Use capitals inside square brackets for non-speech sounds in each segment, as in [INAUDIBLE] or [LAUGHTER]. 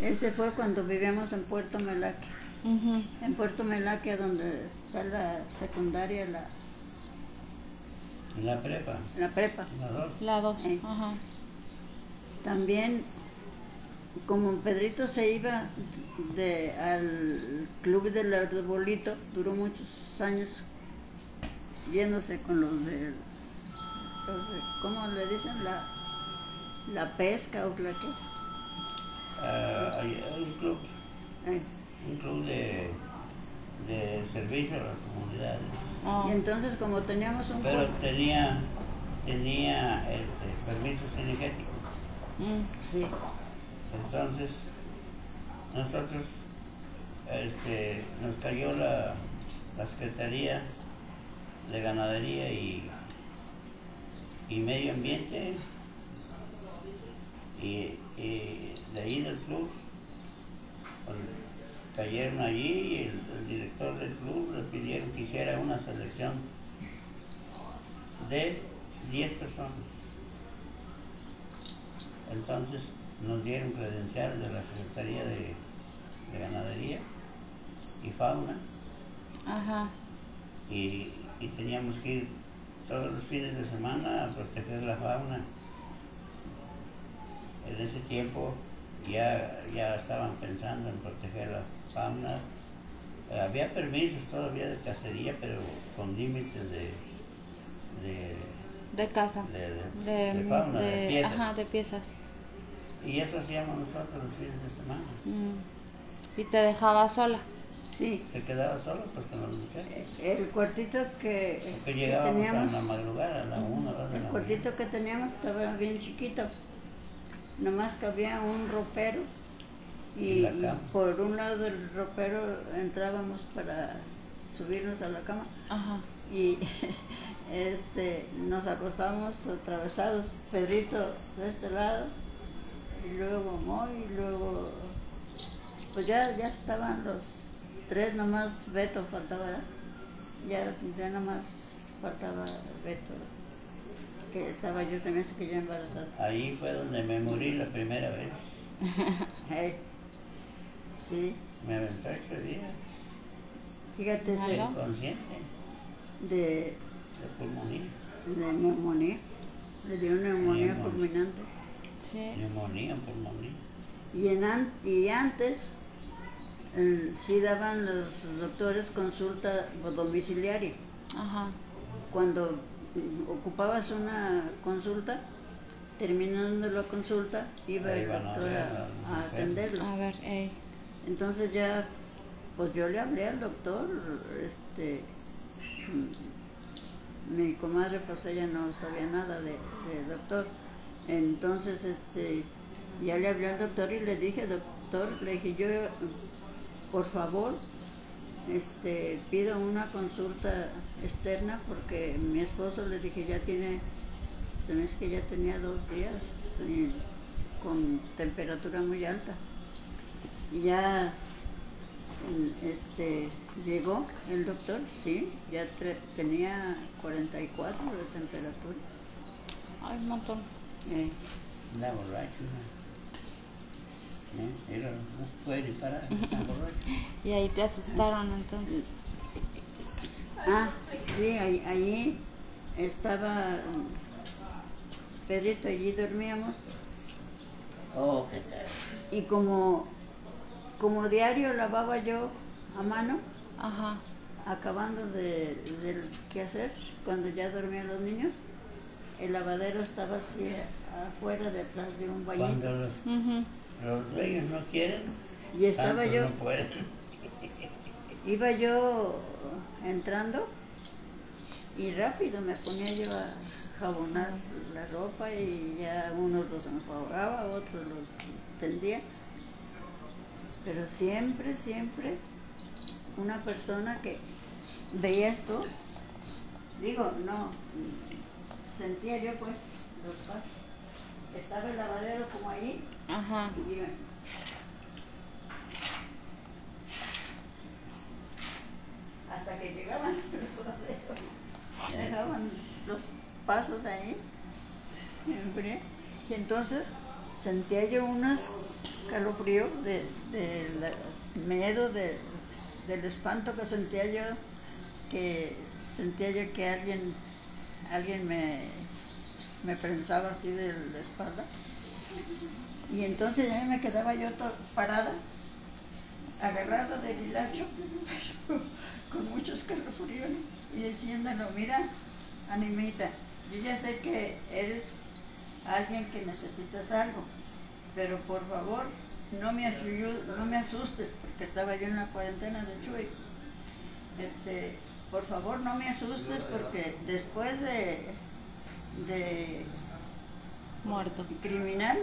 Ese fue cuando vivíamos en Puerto Melaque. En Puerto Melaque, donde está la secundaria, la, En la prepa, la prepa. la dos. La dos. Sí. Ajá. También, como Pedrito se iba de, al club del arbolito, duró muchos años yéndose con los de, los de- ¿cómo le dicen? La, la pesca o la que. Hay, hay un club, eh. un club de, de servicio a las comunidades. Ah, Y entonces como teníamos un Pero tenía, tenía este, permiso cinegético. mm, sí, Entonces, nosotros, este, nos cayó la, la Secretaría de Ganadería y, y Medio Ambiente y, y de ahí del club pues, cayeron allí y el, el director del club le pidieron que hiciera una selección de 10 personas. Entonces nos dieron credencial de la Secretaría de, de Ganadería y Fauna ajá. y, y teníamos que ir todos los fines de semana a proteger la fauna. En ese tiempo ya, ya estaban pensando en proteger la fauna. Eh, había permisos todavía de cacería, pero con límites de, de, De casa. de, de- De, de fauna, de, de- piezas. ajá, de piezas. Y eso hacíamos nosotros los fines de semana. Mm. Y te dejaba sola. sí. Se quedaba con los muchachos. El cuartito que, Porque que llegábamos a teníamos, la madrugada, a la una, dos de el la cuartito que teníamos estaba bien chiquito. Nomás cabía un ropero y, por un lado del ropero entrábamos para subirnos a la cama Ajá. y [LAUGHS] este nos acostábamos atravesados, Pedrito de este lado y luego Moy y luego pues ya, ya estaban los tres nomás Beto faltaba ¿verdad? ya, ya nomás faltaba Beto que estaba yo se me hace que ya embarazada Ahí fue donde me morí la primera vez. [LAUGHS] Hey. sí Me aventó ocho días, fíjate ese- Malo. inconsciente, de, de pulmonía. de neumonía le dio neumonía Neumonía. fulminante Sí. Neumonía, pulmonía. Y, en an- y antes eh, sí daban los doctores consulta domiciliaria. Ajá. Cuando ocupabas una consulta, terminando la consulta, iba el doctor a, atenderlo. A ver, ey. Entonces ya, pues yo le hablé al doctor, este, mm, mi comadre pues ella no sabía nada de, de doctor. Entonces, este, ya le hablé al doctor y le dije, doctor, le dije yo, por favor, este, pido una consulta externa porque mi esposo le dije ya tiene, se me hace que ya tenía dos días con temperatura muy alta. Y ya este, llegó el doctor, sí, ya tre- tenía 44 de temperatura. Ay, un montón. Eh, borracho. ¿no? ¿Eh? Era, no se puede ni parar, [LAUGHS] está borracho. Y ahí te asustaron entonces. ah, sí, ahí, ahí estaba mm, Pedrito, allí dormíamos Oh, qué tal. y como, como diario lavaba yo a mano, Ajá. acabando de, del quehacer, cuando ya dormían los niños, el lavadero estaba así afuera detrás de un bañito. Los dueños no quieren, Y estaba yo, no pueden. [LAUGHS] iba yo entrando y rápido me ponía yo a jabonar la ropa y ya unos los enjuagaba, otros los tendía. Pero siempre, siempre una persona que veía esto, digo, no, sentía yo pues los pasos. Estaba el lavadero como allí Ajá. y. Hasta que llegaban los laderos, dejaban los pasos ahí, frío, y entonces sentía yo unas calofrío de, de miedo, de, del espanto que sentía yo, que sentía yo que alguien, alguien me, me prensaba así de la espalda. Y entonces ya me quedaba yo parada, agarrada del hilacho, [LAUGHS] pero con mucho escalofrío, y diciéndolo, mira, Animita, yo ya sé que eres alguien que necesitas algo, pero por favor, no me, no me asustes, porque estaba yo en la cuarentena de Chuy. Este, por favor, no me asustes, porque después de, de Muerto. criminal,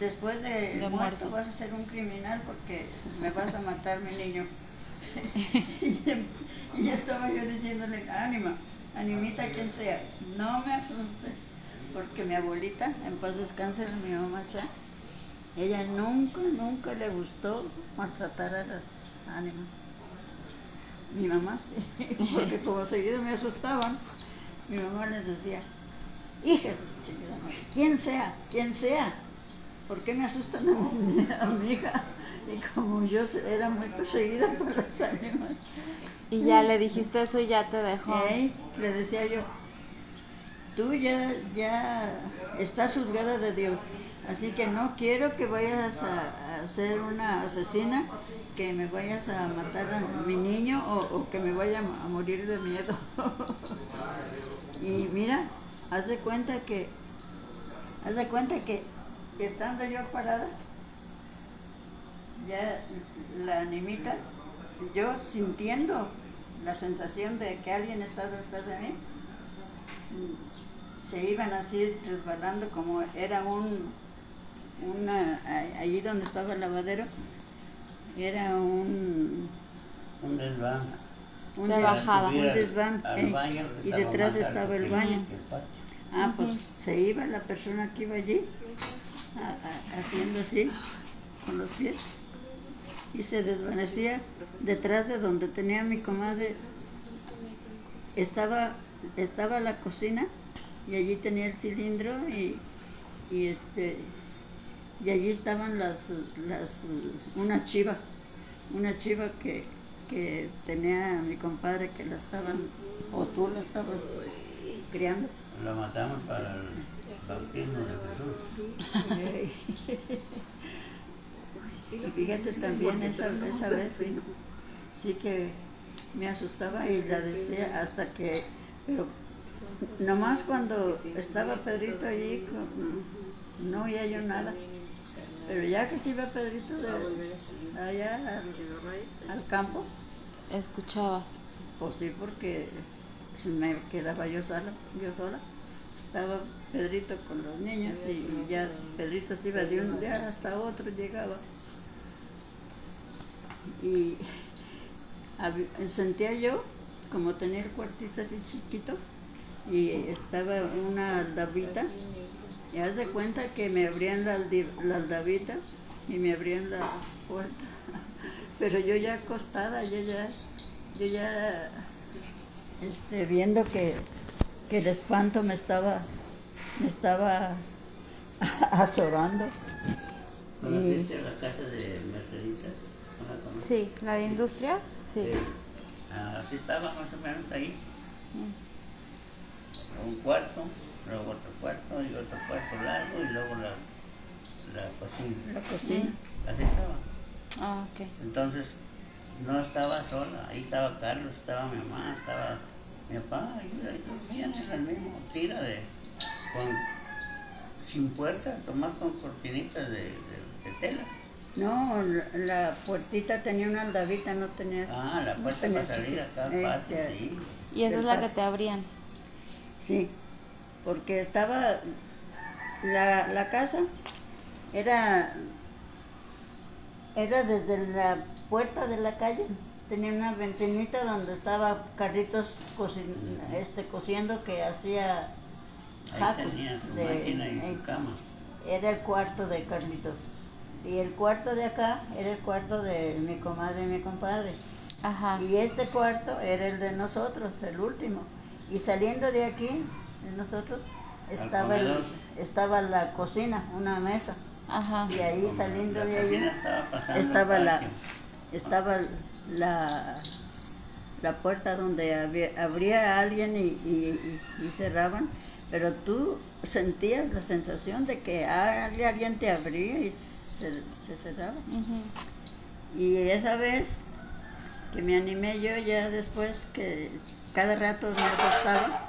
después de, De muerto, muerto. vas a ser un criminal porque me vas a matar mi niño. y, [LAUGHS] y estaba yo diciéndole, ánima, animita quien sea, no me asuste, porque mi abuelita, en paz descanse, mi mamá ya, ella nunca, nunca le gustó maltratar a las ánimas. Mi mamá sí, [LAUGHS] porque como seguido me asustaban, mi mamá les decía, hija quien sea, quien sea, ¿por qué me asustan a mi, a mi hija? Y como yo era muy perseguida por las ánimas, Y ya le dijiste eso y ya te dejó. Le decía yo, tú ya, ya estás juzgada de Dios, así que no quiero que vayas a, a ser una asesina, que me vayas a matar a mi niño o, o que me vaya a morir de miedo. [LAUGHS] y mira, haz de cuenta que, haz de cuenta que estando yo parada, ya la animita, yo sintiendo la sensación de que alguien está detrás de mí, se iban así resbalando como era un, una, allí donde estaba el lavadero, era un, Un desván. un De bajada. un desván, Al eh, y detrás estaba el baño. que el patio. Ah, pues se iba la persona que iba allí, a- a- haciendo así, con los pies, y se desvanecía detrás de donde tenía mi comadre. Estaba, estaba la cocina y allí tenía el cilindro y, y este y allí estaban las, las una chiva, una chiva que, que tenía mi compadre que la estaban, o tú la estabas criando. Lo matamos para el bautismo de Jesús. Y fíjate también esa, esa vez, sí, sí que me asustaba y la decía hasta que, pero nomás cuando estaba Pedrito allí, con- no oía yo nada. Pero ya que se iba Pedrito de allá al, al campo, Escuchabas. pues sí, porque me quedaba yo sola, yo sola. Estaba Pedrito con los niños y ya Pedrito se iba de un día hasta otro, llegaba. Y [LAUGHS] sentía yo, como tenía el cuartito así chiquito, y estaba una aldabita, y haz de cuenta que me abrían la, la aldabita y me abrían la puerta. [LAUGHS] Pero yo ya acostada, yo ya, yo ya este, viendo que, que el espanto me estaba, me estaba [LAUGHS] azorando. ¿Conociste la casa de conoces? Sí, la de industria, sí. Ah, así estaba más o menos ahí. Un cuarto, luego otro cuarto y otro cuarto largo y luego la, la cocina. La cocina. Así estaba. Ah, ok. Entonces no estaba sola, ahí estaba Carlos, estaba mi mamá, estaba mi papá, y ahí dormían en el mismo tira de con sin puerta, nomás con cortinitas de, de- de tela. No, la, la puertita tenía una aldabita, no tenía. Ah, la no puerta tenía para salir acá al Eh, patio, que- sí. Y esa es la que te abrían. Sí, porque estaba la, la casa era era desde la puerta de la calle tenía una ventanita donde estaba Carlitos cocin- este cociendo que hacía Ahí sacos tenía su de- máquina y eh, su cama. era el cuarto de Carlitos y el cuarto de acá era el cuarto de mi comadre y mi compadre Ajá. y este cuarto era el de nosotros, el último. Y saliendo de aquí, de nosotros, estaba, el- estaba la cocina, una mesa. Ajá. Y ahí saliendo La de ahí estaba la, estaba la, la puerta donde había- abría alguien y, y- y- y cerraban, pero tú sentías la sensación de que alguien te abría y se, se cerraba. Y esa vez que me animé yo ya después que cada rato me acostaba,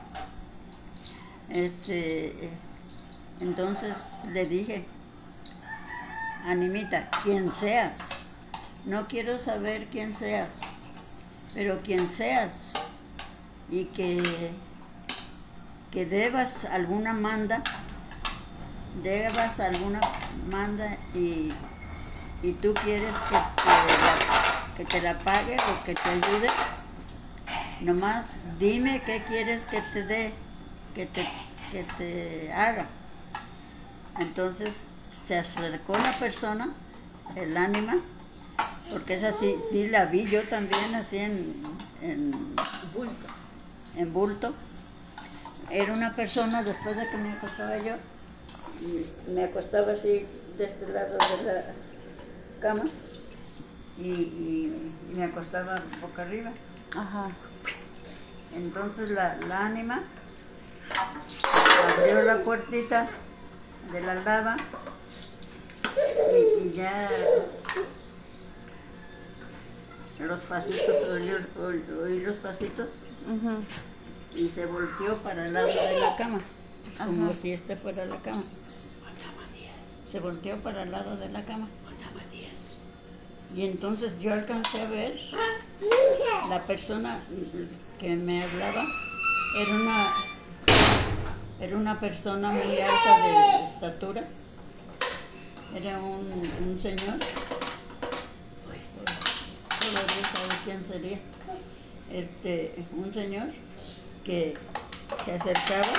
este, entonces le dije, Animita, quien seas, no quiero saber quién seas, pero quien seas y que, que debas alguna manda, debas alguna manda y, y tú quieres que te, la, que te la pague o que te ayude, nomás dime qué quieres que te dé, que te, que te haga. Entonces se acercó la persona, el ánima, porque esa sí, sí la vi yo también así en, en, en bulto. Era una persona, después de que me acostaba yo, me acostaba así de este lado de la cama y, y- y me acostaba boca arriba. Ajá. Entonces la, la ánima abrió la puertita de la aldaba y, y ya los pasitos, oí, los pasitos Ujú. y se volteó para el lado de la cama, como Ajá. si este fuera la cama. Se volteó para el lado de la cama. Y entonces yo alcancé a ver la persona que me hablaba era una era una persona muy alta de estatura era un, un señor quién sería. Este un señor que se acercaba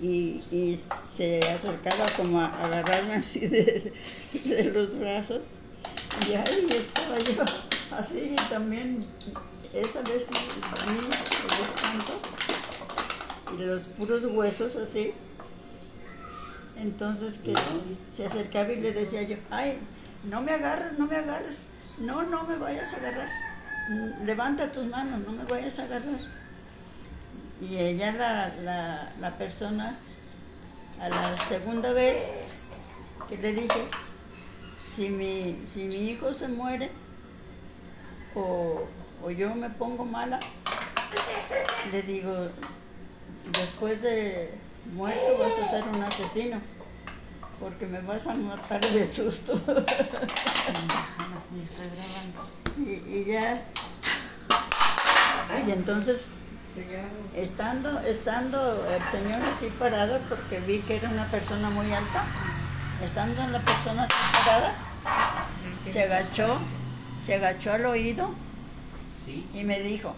y, y se acercaba como a agarrarme así de, de los brazos. Y ahí estaba yo así y también esa vez sí vi el espanto y los puros huesos así. Entonces que se acercaba y le decía yo ay no me agarres no me agarres. No no me vayas a agarrar levanta tus manos no me vayas a agarrar. Y ella la, la, la persona a la segunda vez que le dije si mi, si mi hijo se muere o, o yo me pongo mala, le digo, después de muerto vas a ser un asesino, porque me vas a matar de susto. [LAUGHS] y, y ya, y entonces, estando, estando el señor así parado, porque vi que era una persona muy alta, estando la persona así parada, se agachó, se agachó al oído y me dijo,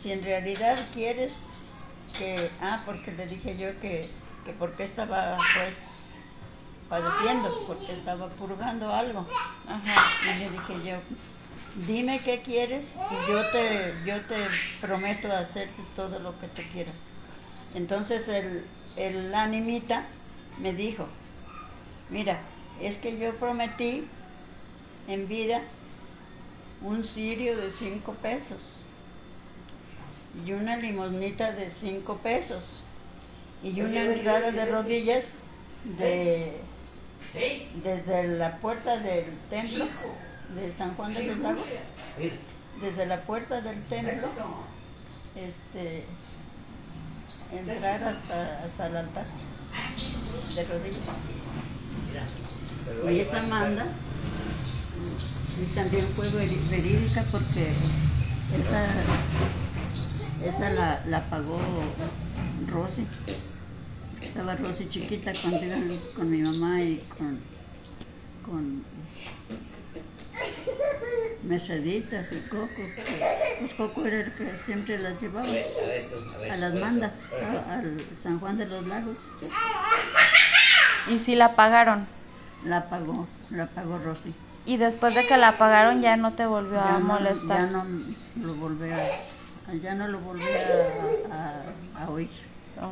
si en realidad quieres que, ah, porque le dije yo que, que porque estaba pues padeciendo, porque estaba purgando algo. Ajá. Y le dije yo, dime qué quieres y yo te, yo te prometo hacerte todo lo que tú quieras. Entonces el, el animita me dijo, mira, es que yo prometí en vida un cirio de cinco pesos y una limosnita de cinco pesos y una entrada de rodillas de desde la puerta del templo de San Juan de los Lagos, desde la puerta del templo, este, entrar hasta, hasta el altar de rodillas. Y esa manda sí también fue verídica porque esa, esa la, la pagó Rosy. Estaba Rosy chiquita cuando iban con mi mamá y con, con Merceditas y Coco. Pues Coco era el que siempre las llevaba a las mandas, a- al San Juan de los Lagos. Y sí la pagaron. La pagó, la pagó Rosy. Y después de que la pagaron ya no te volvió a no, molestar. ya no lo volví a, ya no lo volví a, a- a oír. Oh.